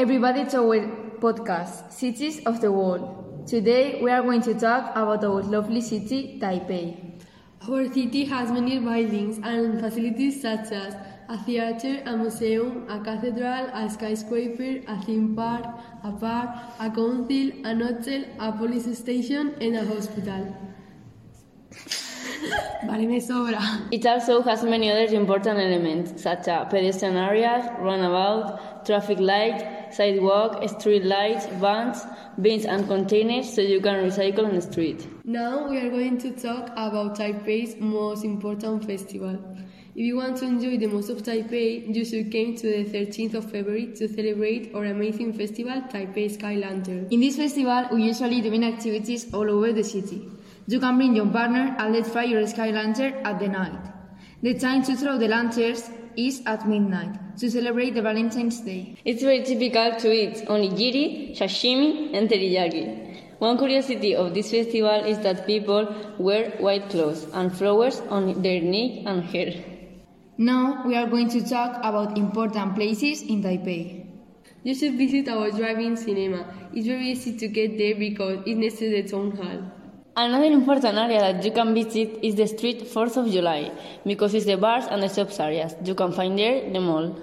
Everybody to our podcast, Cities of the World. Today we are going to talk about our lovely city, Taipei. Our city has many buildings and facilities such as a theater, a museum, a cathedral, a skyscraper, a theme park, a park, a council, an hotel, a police station, and a hospital. Vale, me sobra. It also has many other important elements, such as pedestrian areas, runabout, traffic light, sidewalk, street lights, vans, bins and containers so you can recycle on the street. Now we are going to talk about Taipei's most important festival. If you want to enjoy the most of Taipei, you should come to the 13th of February to celebrate our amazing festival, Taipei Sky Lantern. In this festival, we usually do many activities all over the city. You can bring your partner and let's fly your sky lantern at the night. The time to throw the lanterns is at midnight to celebrate the Valentine's Day. It's very typical to eat onigiri, sashimi, and teriyaki. One curiosity of this festival is that people wear white clothes and flowers on their neck and hair. Now we are going to talk about important places in Taipei. You should visit our drive-in cinema. It's very easy to get there because it's next to the town hall. Another important area that you can visit is the street 4th of July because it's the bars and the shops areas. You can find there the mall.